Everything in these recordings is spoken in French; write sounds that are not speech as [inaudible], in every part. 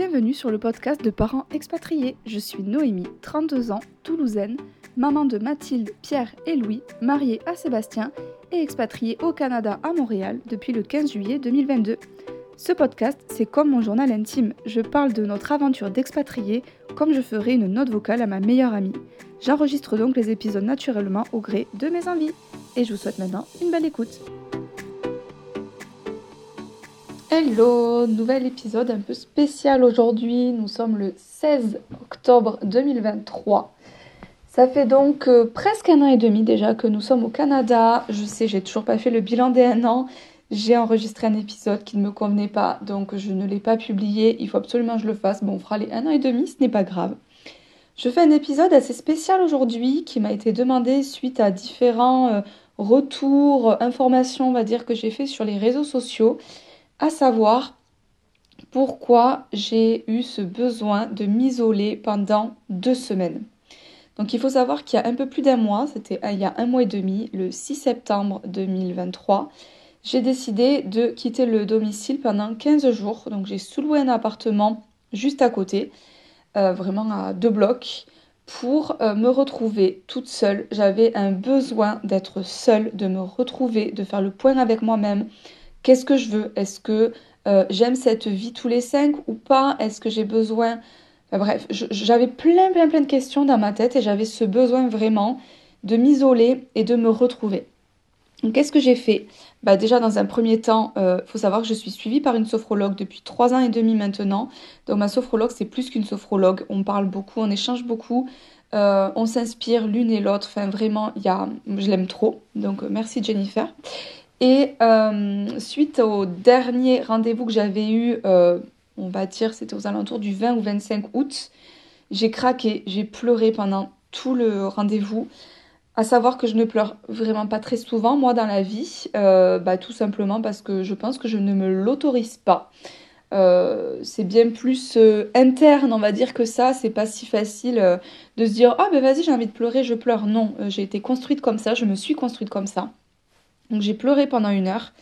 Bienvenue sur le podcast de parents expatriés. Je suis Noémie, 32 ans, toulousaine, maman de Mathilde, Pierre et Louis, mariée à Sébastien et expatriée au Canada à Montréal depuis le 15 juillet 2022. Ce podcast, c'est comme mon journal intime. Je parle de notre aventure d'expatriés comme je ferais une note vocale à ma meilleure amie. J'enregistre donc les épisodes naturellement au gré de mes envies. Et je vous souhaite maintenant une belle écoute. Hello, nouvel épisode un peu spécial aujourd'hui. Nous sommes le 16 octobre 2023. Ça fait donc euh, presque un an et demi déjà que nous sommes au Canada. Je sais, j'ai toujours pas fait le bilan des un an. J'ai enregistré un épisode qui ne me convenait pas, donc je ne l'ai pas publié. Il faut absolument que je le fasse. Bon, on fera les un an et demi, ce n'est pas grave. Je fais un épisode assez spécial aujourd'hui qui m'a été demandé suite à différents euh, retours, informations, on va dire, que j'ai fait sur les réseaux sociaux à savoir pourquoi j'ai eu ce besoin de m'isoler pendant deux semaines. Donc il faut savoir qu'il y a un peu plus d'un mois, c'était il y a un mois et demi, le 6 septembre 2023, j'ai décidé de quitter le domicile pendant 15 jours. Donc j'ai sous-loué un appartement juste à côté, euh, vraiment à deux blocs, pour euh, me retrouver toute seule. J'avais un besoin d'être seule, de me retrouver, de faire le point avec moi-même, Qu'est-ce que je veux? Est-ce que euh, j'aime cette vie tous les cinq ou pas? Est-ce que j'ai besoin? Bref, j'avais plein, plein, plein de questions dans ma tête et j'avais ce besoin vraiment de m'isoler et de me retrouver. Qu'est-ce que j'ai fait? Bah Déjà, dans un premier temps, il euh, faut savoir que je suis suivie par une sophrologue depuis trois ans et demi maintenant. Donc, ma sophrologue, c'est plus qu'une sophrologue. On parle beaucoup, on échange beaucoup, euh, on s'inspire l'une et l'autre. Enfin, vraiment, je l'aime trop. Donc, merci Jennifer. Et euh, suite au dernier rendez-vous que j'avais eu, euh, on va dire c'était aux alentours du 20 ou 25 août, j'ai craqué, j'ai pleuré pendant tout le rendez-vous. À savoir que je ne pleure vraiment pas très souvent, moi, dans la vie, euh, bah, tout simplement parce que je pense que je ne me l'autorise pas. c'est bien plus interne, on va dire, que ça. C'est pas si facile de se dire Ah, ben vas-y, j'ai envie de pleurer, je pleure. Non, j'ai été construite comme ça, je me suis construite comme ça. Donc j'ai pleuré pendant une heure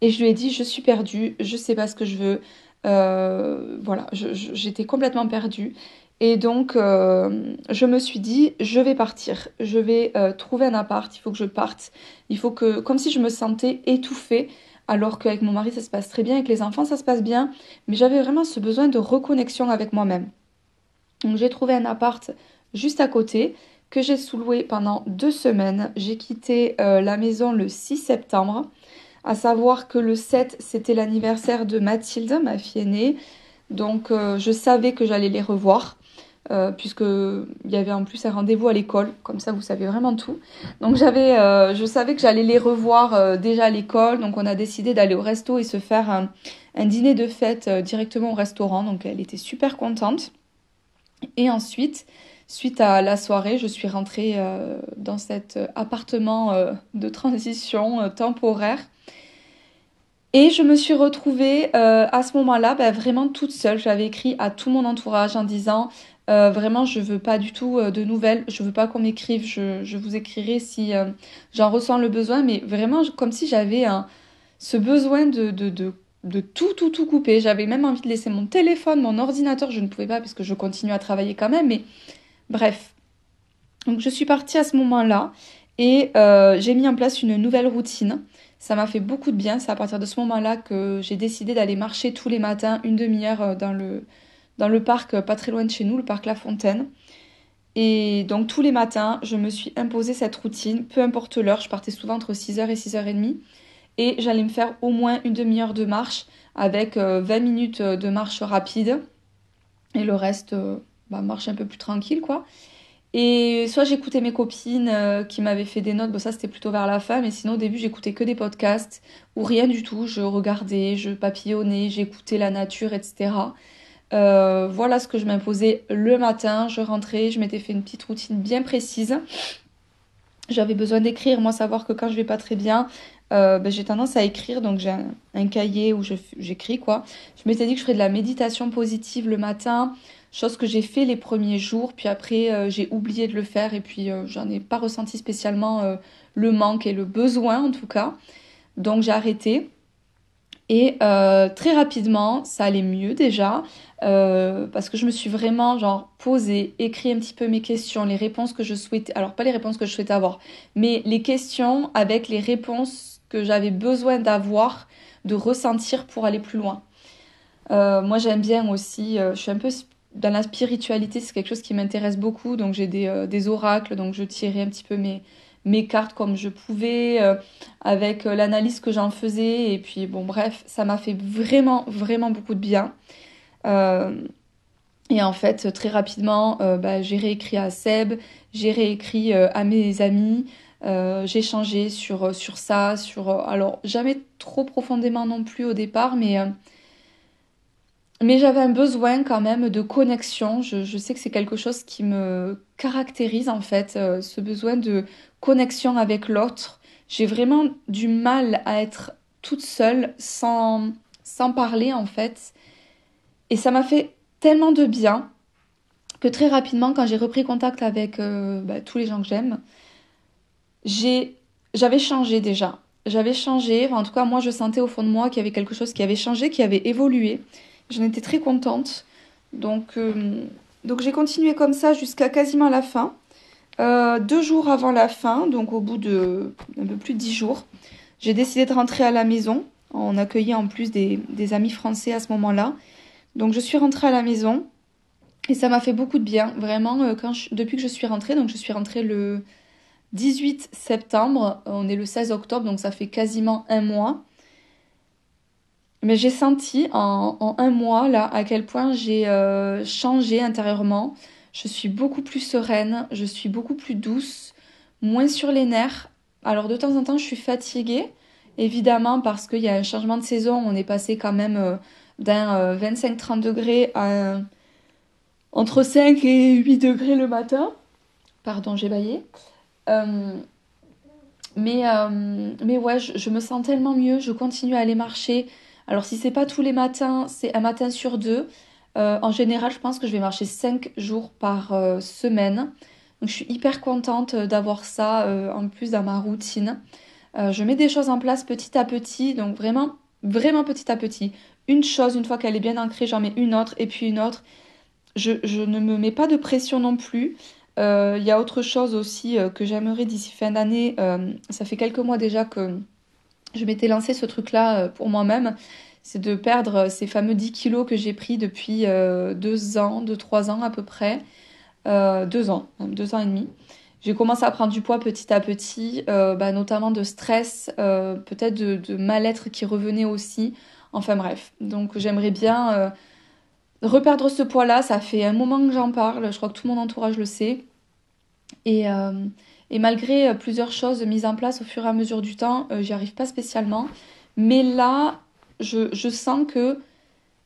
et je lui ai dit je suis perdue, je sais pas ce que je veux. Euh, voilà, j'étais complètement perdue. Et donc euh, je me suis dit je vais partir, je vais euh, trouver un appart, il faut que je parte. Il faut que, comme si je me sentais étouffée, alors qu'avec mon mari ça se passe très bien, avec les enfants ça se passe bien, mais j'avais vraiment ce besoin de reconnexion avec moi-même. Donc j'ai trouvé un appart juste à côté que j'ai sous-loué pendant deux semaines. J'ai quitté euh, la maison le 6 septembre. À savoir que le 7, c'était l'anniversaire de Mathilde, ma fille aînée. Donc euh, je savais que j'allais les revoir. Euh, puisque il y avait en plus un rendez-vous à l'école, comme ça vous savez vraiment tout. Donc j'avais, je savais que j'allais les revoir déjà à l'école, donc on a décidé d'aller au resto et se faire un, un dîner de fête directement au restaurant. Donc elle était super contente. Et ensuite, Suite à la soirée, je suis rentrée euh, dans cet appartement euh, de transition euh, temporaire. Et je me suis retrouvée à ce moment-là bah, vraiment toute seule. J'avais écrit à tout mon entourage en disant vraiment je veux pas du tout de nouvelles, je veux pas qu'on m'écrive, je, vous écrirai si j'en ressens le besoin, mais vraiment comme si j'avais ce besoin de, de, tout, tout, tout couper. J'avais même envie de laisser mon téléphone, mon ordinateur, je ne pouvais pas parce que je continue à travailler quand même, mais Bref. Donc je suis partie à ce moment-là et euh, j'ai mis en place une nouvelle routine. Ça m'a fait beaucoup de bien. C'est à partir de ce moment-là que j'ai décidé d'aller marcher tous les matins une demi-heure euh, dans le, dans le parc euh, pas très loin de chez nous, le parc La Fontaine. Et donc tous les matins, je me suis imposé cette routine, peu importe l'heure, je partais souvent entre 6h et 6h30. Et j'allais me faire au moins une demi-heure de marche avec 20 minutes de marche rapide. Et le reste, bah, marche un peu plus tranquille, quoi. Et soit j'écoutais mes copines euh, qui m'avaient fait des notes, bon ça c'était plutôt vers la fin, mais sinon au début j'écoutais que des podcasts ou rien du tout, je regardais, je papillonnais, j'écoutais la nature, etc. Euh, voilà ce que je m'imposais le matin, je rentrais, je m'étais fait une petite routine bien précise. J'avais besoin d'écrire, moi savoir que quand je vais pas très bien, euh, ben, j'ai tendance à écrire, donc j'ai un, cahier où j'écris quoi. Je m'étais dit que je ferais de la méditation positive le matin, chose que j'ai fait les premiers jours, puis après euh, j'ai oublié de le faire et puis euh, j'en ai pas ressenti spécialement euh, le manque et le besoin en tout cas. Donc j'ai arrêté. Et très rapidement, ça allait mieux déjà, parce que je me suis vraiment genre posée, écrit un petit peu mes questions, les réponses que je souhaitais, alors pas les réponses que je souhaitais avoir, mais les questions avec les réponses j'avais besoin d'avoir, de ressentir pour aller plus loin. Euh, moi j'aime bien aussi, je suis un peu dans la spiritualité, c'est quelque chose qui m'intéresse beaucoup, donc j'ai des, des oracles, donc je tirais un petit peu mes cartes comme je pouvais, euh, avec euh, l'analyse que j'en faisais. Et puis, bon, bref, ça m'a fait vraiment, vraiment beaucoup de bien. Euh, et en fait, très rapidement, bah, j'ai réécrit à Seb, j'ai réécrit à mes amis, j'ai changé sur, sur ça, sur... alors, jamais trop profondément non plus au départ, mais... mais j'avais un besoin quand même de connexion. Je, sais que c'est quelque chose qui me caractérise en fait, ce besoin de connexion avec l'autre. J'ai vraiment du mal à être toute seule sans, sans parler en fait. Et ça m'a fait tellement de bien que très rapidement, quand j'ai repris contact avec euh, bah, tous les gens que j'aime, j'ai, j'avais changé déjà. J'avais changé, en tout cas moi je sentais au fond de moi qu'il y avait quelque chose qui avait changé, qui avait évolué. J'en étais très contente. Donc, euh, donc j'ai continué comme ça jusqu'à quasiment la fin. Euh, deux jours avant la fin, donc au bout de un peu plus de dix jours, j'ai décidé de rentrer à la maison. On accueillait en plus des, amis français à ce moment-là. Donc je suis rentrée à la maison et ça m'a fait beaucoup de bien. Vraiment, euh, quand depuis que je suis rentrée, donc je suis rentrée le 18 septembre, on est le 16 octobre, donc ça fait quasiment un mois. Mais j'ai senti en, un mois là à quel point j'ai euh, changé intérieurement. Je suis beaucoup plus sereine, je suis beaucoup plus douce, moins sur les nerfs. Alors de temps en temps, je suis fatiguée, évidemment parce qu'il y a un changement de saison. On est passé quand même euh, d'un 25-30 euh, degrés à entre 5 et 8 degrés le matin. Pardon, j'ai baillé. Euh, mais, mais ouais, je, me sens tellement mieux. Je continue à aller marcher. Alors si c'est pas tous les matins, c'est un matin sur deux. Euh, en général, je pense que je vais marcher 5 jours par euh, semaine. Donc je suis hyper contente euh, d'avoir ça en plus dans ma routine. je mets des choses en place petit à petit, donc vraiment, vraiment petit à petit. Une chose, une fois qu'elle est bien ancrée, j'en mets une autre et puis une autre. Je, ne me mets pas de pression non plus. Il y a autre chose aussi que j'aimerais d'ici fin d'année. ça fait quelques mois déjà que je m'étais lancé ce truc-là pour moi-même c'est de perdre ces fameux 10 kilos que j'ai pris depuis euh, deux ans, deux, trois ans à peu près. Euh, deux ans, deux ans et demi. J'ai commencé à prendre du poids petit à petit, euh, bah, notamment de stress, peut-être de, mal-être qui revenait aussi. Enfin bref, donc j'aimerais bien reperdre ce poids-là. Ça fait un moment que j'en parle, je crois que tout mon entourage le sait. Et, et malgré plusieurs choses mises en place au fur et à mesure du temps, j'y arrive pas spécialement. Mais là, je, sens que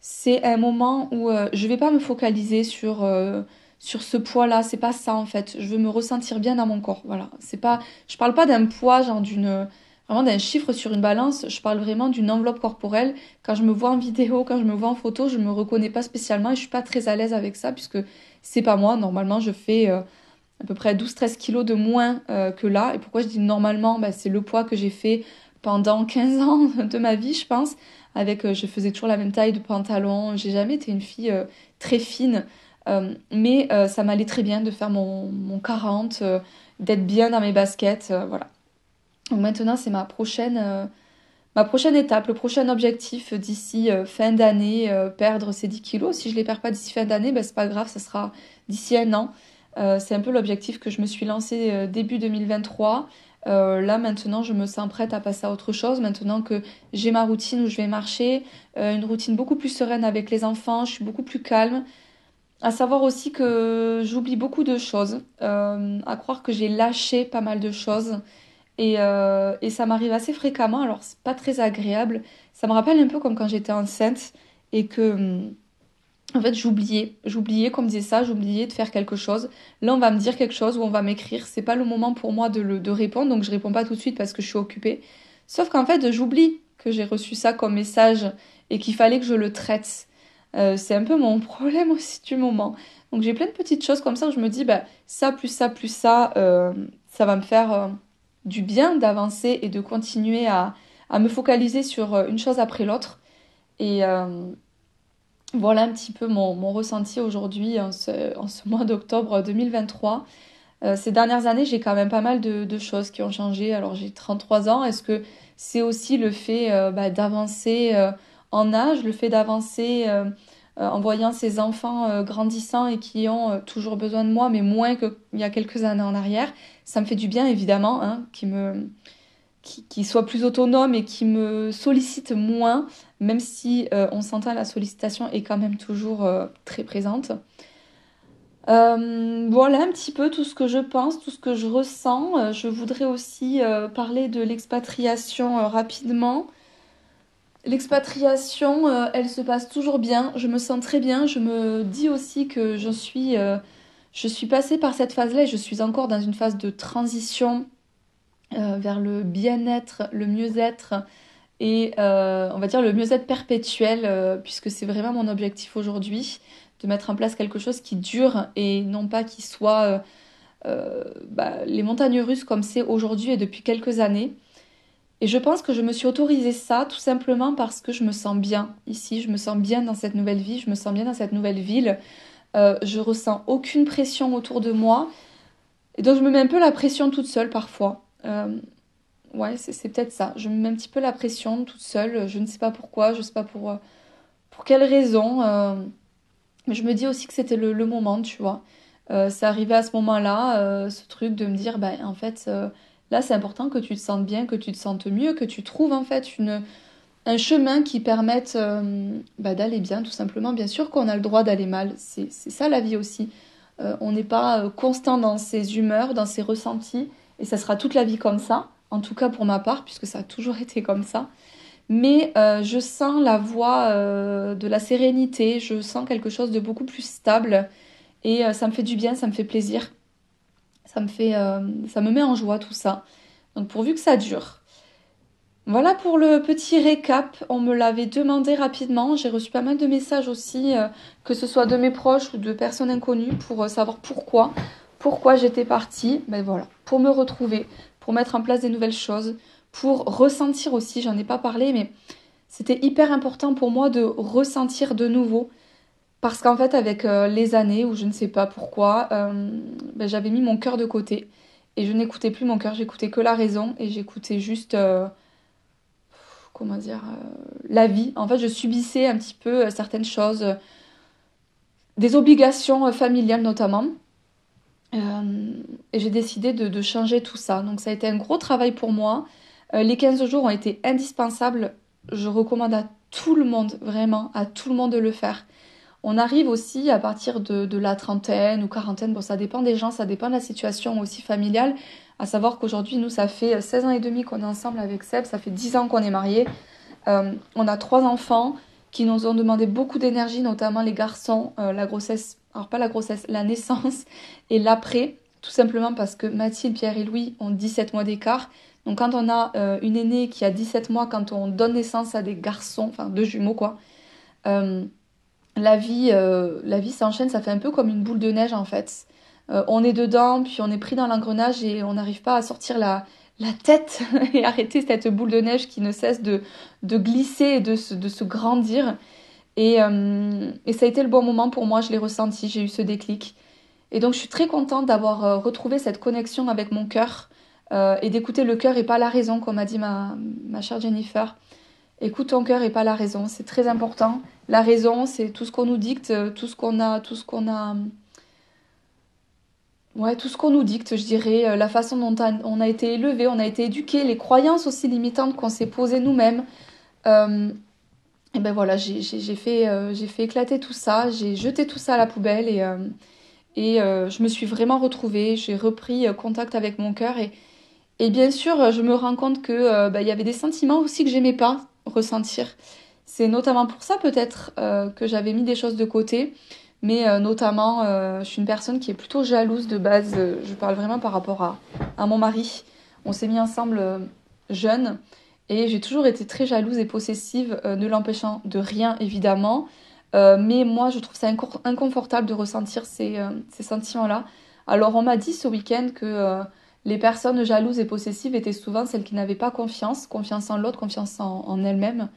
c'est un moment où je euh, je vais pas me focaliser sur, euh, sur ce poids-là. C'est pas ça en fait. Je veux me ressentir bien dans mon corps. Voilà. C'est pas, je parle pas d'un poids, genre d'une, vraiment d'un chiffre sur une balance. Je parle vraiment d'une enveloppe corporelle. Quand je me vois en vidéo, quand je me vois en photo, je me reconnais pas spécialement et je suis pas très à l'aise avec ça puisque c'est pas moi. Normalement, je fais euh, à peu près 12-13 kilos de moins que là. Et pourquoi je dis normalement? Bah, C'est le poids que j'ai fait pendant 15 ans [laughs] de ma vie, je pense avec euh, je faisais toujours la même taille de pantalon. J'ai jamais été une fille euh, très fine, euh, mais ça m'allait très bien de faire mon, mon 40, d'être bien dans mes baskets, voilà. Donc maintenant, c'est ma prochaine ma prochaine étape, le prochain objectif d'ici fin d'année, perdre ces 10 kilos. Si je les perds pas d'ici fin d'année, ben, c'est pas grave, ça sera d'ici un an. c'est un peu l'objectif que je me suis lancé début 2023. Euh, là maintenant je me sens prête à passer à autre chose maintenant que j'ai ma routine où je vais marcher, euh, une routine beaucoup plus sereine avec les enfants, je suis beaucoup plus calme. À savoir aussi que j'oublie beaucoup de choses, euh, à croire que j'ai lâché pas mal de choses et, et ça m'arrive assez fréquemment alors c'est pas très agréable. Ça me rappelle un peu comme quand j'étais enceinte et que en fait, j'oubliais, j'oubliais qu'on me disait ça, j'oubliais de faire quelque chose. Là, on va me dire quelque chose ou on va m'écrire. C'est pas le moment pour moi de, le, de répondre, donc je réponds pas tout de suite parce que je suis occupée. Sauf qu'en fait, j'oublie que j'ai reçu ça comme message et qu'il fallait que je le traite. Euh, c'est un peu mon [laughs] problème aussi du moment. Donc j'ai plein de petites choses comme ça où je me dis, bah, ça plus ça plus ça, euh, ça va me faire euh, du bien d'avancer et de continuer à, me focaliser sur une chose après l'autre. Et voilà un petit peu mon, ressenti aujourd'hui en ce, mois d'octobre 2023. ces dernières années, j'ai quand même pas mal de, choses qui ont changé. Alors j'ai 33 ans. Est-ce que c'est aussi le fait bah, d'avancer en âge, le fait d'avancer euh, en voyant ces enfants euh, grandissant et qui ont euh, toujours besoin de moi, mais moins qu'il y a quelques années en arrière, ça me fait du bien évidemment, hein, qui me qui, soit plus autonome et qui me sollicite moins, même si on s'entend la sollicitation est quand même toujours très présente. voilà un petit peu tout ce que je pense, tout ce que je ressens. je voudrais aussi parler de l'expatriation rapidement. L'expatriation, euh, elle se passe toujours bien. Je me sens très bien. Je me dis aussi que je suis, euh, je suis passée par cette phase-là et je suis encore dans une phase de transition euh, vers le bien-être, le mieux-être et on va dire le mieux-être perpétuel, puisque c'est vraiment mon objectif aujourd'hui, de mettre en place quelque chose qui dure et non pas qui soit bah, les montagnes russes comme c'est aujourd'hui et depuis quelques années. Et je pense que je me suis autorisé ça tout simplement parce que je me sens bien ici, je me sens bien dans cette nouvelle vie, je me sens bien dans cette nouvelle ville. Euh, je ressens aucune pression autour de moi. Et donc je me mets un peu la pression toute seule parfois. Euh, ouais, c'est peut-être ça. Je me mets un petit peu la pression toute seule. Je ne sais pas pourquoi, je ne sais pas pour, euh, pour quelle raison. Mais je me dis aussi que c'était le, moment, tu vois. c'est arrivé à ce moment-là, ce truc de me dire, bah, en fait Là, c'est important que tu te sentes bien, que tu te sentes mieux, que tu trouves en fait une, un chemin qui permette euh, bah, d'aller bien, tout simplement. Bien sûr qu'on a le droit d'aller mal, c'est ça la vie aussi. Euh, on n'est pas euh, constant dans ses humeurs, dans ses ressentis, et ça sera toute la vie comme ça, en tout cas pour ma part, puisque ça a toujours [laughs] été comme ça. Mais je sens la voie de la sérénité, je sens quelque chose de beaucoup plus stable, et ça me fait du bien, ça me fait plaisir. Ça me fait, ça me met en joie tout ça. Donc pourvu que ça dure. Voilà pour le petit récap. On me l'avait demandé rapidement. J'ai reçu pas mal de messages aussi, euh, que ce soit de mes proches ou de personnes inconnues, pour euh, savoir pourquoi, pourquoi j'étais partie. Ben voilà, pour me retrouver, pour mettre en place des nouvelles choses, pour ressentir aussi. J'en ai pas parlé, mais c'était hyper important pour moi de ressentir de nouveau parce qu'en fait, avec euh, les années, ou je ne sais pas pourquoi, ben, j'avais mis mon cœur de côté. Et je n'écoutais plus mon cœur, j'écoutais que la raison. Et j'écoutais juste, comment dire, la vie. En fait, je subissais un petit peu certaines choses, des obligations familiales notamment. et j'ai décidé de, de, changer tout ça. Donc ça a été un gros travail pour moi. les 15 jours ont été indispensables. Je recommande à tout le monde, vraiment, à tout le monde de le faire. On arrive aussi à partir de, la trentaine ou quarantaine, bon ça dépend des gens, ça dépend de la situation aussi familiale, à savoir qu'aujourd'hui nous ça fait 16 ans et demi qu'on est ensemble avec Seb, ça fait 10 ans qu'on est mariés, euh, on a trois enfants qui nous ont demandé beaucoup d'énergie, notamment les garçons, euh, la grossesse, alors pas la grossesse, la naissance [laughs] et l'après, tout simplement parce que Mathilde, Pierre et Louis ont 17 mois d'écart. Donc quand on a euh, une aînée qui a 17 mois, quand on donne naissance à des garçons, enfin deux jumeaux quoi, la vie, euh, la vie s'enchaîne, ça fait un peu comme une boule de neige en fait. Euh, on est dedans, puis on est pris dans l'engrenage et on n'arrive pas à sortir la, la tête [laughs] et arrêter cette boule de neige qui ne cesse de, de glisser et de se, de se grandir. Et, euh, et, ça a été le bon moment pour moi, je l'ai ressenti, j'ai eu ce déclic. Et donc je suis très contente d'avoir retrouvé cette connexion avec mon cœur et d'écouter le cœur et pas la raison, comme a dit ma, ma chère Jennifer. Écoute ton cœur et pas la raison, c'est très important. La raison, c'est tout ce qu'on nous dicte, tout ce qu'on a, tout ce qu'on a. Ouais, tout ce qu'on nous dicte, je dirais, euh, la façon dont on a été élevé, on a été éduqué, les croyances aussi limitantes qu'on s'est posées nous-mêmes. Euh, et ben voilà, j'ai fait, euh, j'ai fait éclater tout ça, j'ai jeté tout ça à la poubelle et, je me suis vraiment retrouvée, j'ai repris contact avec mon cœur et, bien sûr, je me rends compte que bah, il y avait des sentiments aussi que j'aimais pas ressentir. C'est notamment pour ça peut-être que j'avais mis des choses de côté, mais euh, notamment euh, je suis une personne qui est plutôt jalouse de base, je parle vraiment par rapport à, mon mari. On s'est mis ensemble jeune et j'ai toujours été très jalouse et possessive, ne l'empêchant de rien évidemment, mais moi je trouve ça inconfortable de ressentir ces, ces sentiments-là. Alors on m'a dit ce week-end que les personnes jalouses et possessives étaient souvent celles qui n'avaient pas confiance, confiance en l'autre, confiance en, elles-mêmes.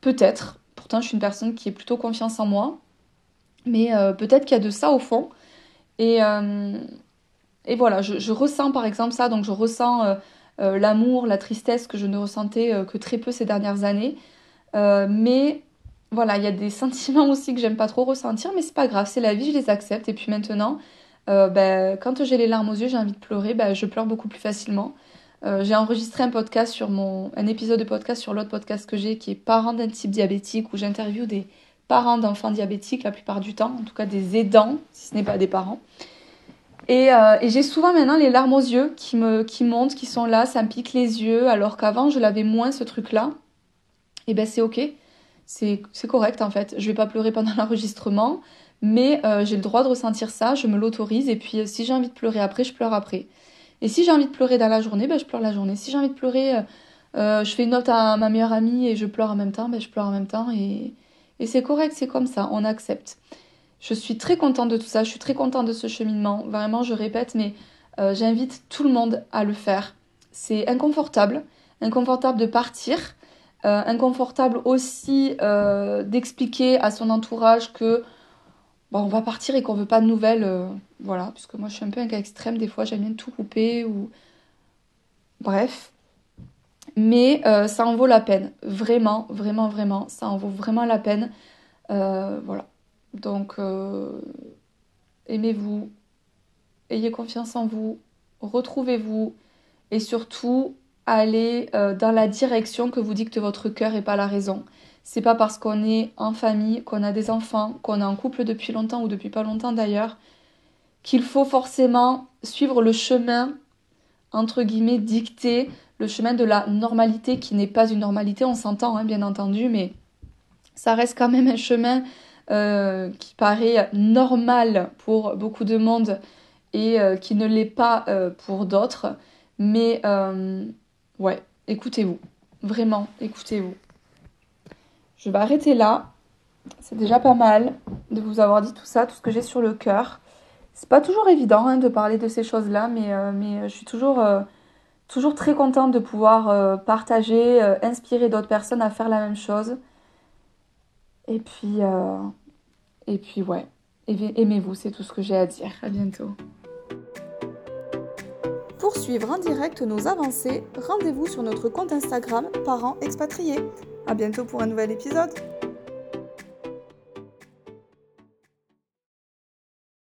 Peut-être. Pourtant, je suis une personne qui est plutôt confiance en moi. Mais euh, peut-être qu'il y a de ça au fond. Et, euh, et voilà, je, ressens par exemple ça. Donc, je ressens euh, l'amour, la tristesse que je ne ressentais que très peu ces dernières années. mais voilà, il y a des [laughs] sentiments aussi que j'aime pas trop ressentir, mais c'est pas grave, c'est la vie, je les accepte. Et puis maintenant, ben, quand j'ai les larmes aux yeux, j'ai envie de pleurer, ben, je pleure beaucoup plus facilement. J'ai enregistré un podcast sur mon, un épisode de podcast sur l'autre podcast que j'ai qui est parents d'un type diabétique où j'interviewe des parents d'enfants diabétiques la plupart du temps, en tout cas des aidants, si ce n'est pas des parents. Et, euh, et j'ai souvent maintenant les larmes aux yeux qui me qui montent, qui sont là, ça me pique les yeux, alors qu'avant je l'avais moins ce truc-là. Et ben c'est ok, c'est correct en fait. Je vais pas pleurer pendant [laughs] l'enregistrement, mais euh, j'ai le droit de ressentir ça, je me l'autorise, et puis euh, si j'ai envie de pleurer après, je pleure après. Et si j'ai envie de pleurer dans la journée, ben, je pleure la journée. Si j'ai envie de pleurer, je fais une note à ma meilleure amie et je pleure en même temps, ben, je pleure en même temps, et, et c'est correct, c'est comme ça, on accepte. Je suis très contente de tout ça, je suis très contente de ce cheminement, vraiment, je répète, mais j'invite tout le monde à le faire. C'est inconfortable, inconfortable de partir, inconfortable aussi d'expliquer à son entourage que on va partir et qu'on veut pas de nouvelles, euh, voilà, puisque moi je suis un peu un cas extrême, des fois j'aime bien tout couper ou. Bref. Mais euh, ça en vaut la peine, vraiment, vraiment, vraiment, ça en vaut vraiment la peine. Euh, voilà. Donc, aimez-vous, ayez confiance en vous, retrouvez-vous et surtout allez dans la direction que vous dicte votre cœur et pas la raison. C'est pas parce qu'on est en famille, qu'on a des enfants, qu'on est en couple depuis longtemps ou depuis pas longtemps d'ailleurs, qu'il faut forcément suivre le chemin, entre guillemets, dicté, le chemin de la normalité qui n'est pas une normalité, on s'entend hein, bien entendu, mais ça reste quand même un chemin euh, qui paraît normal pour beaucoup de monde et euh, qui ne l'est pas euh, pour d'autres. Mais ouais, écoutez-vous, vraiment, écoutez-vous. Je vais arrêter là. C'est déjà pas mal de vous avoir dit tout ça, tout ce que j'ai sur le cœur. C'est pas toujours évident hein, de parler de ces choses-là, mais, euh, mais je suis toujours, euh, toujours très contente de pouvoir euh, partager, inspirer d'autres personnes à faire la même chose. Et puis, et puis ouais, aimez-vous, c'est tout ce que j'ai à dire. À bientôt. Pour suivre en direct nos avancées, rendez-vous sur notre compte Instagram Parents Expatriés. A bientôt pour un nouvel épisode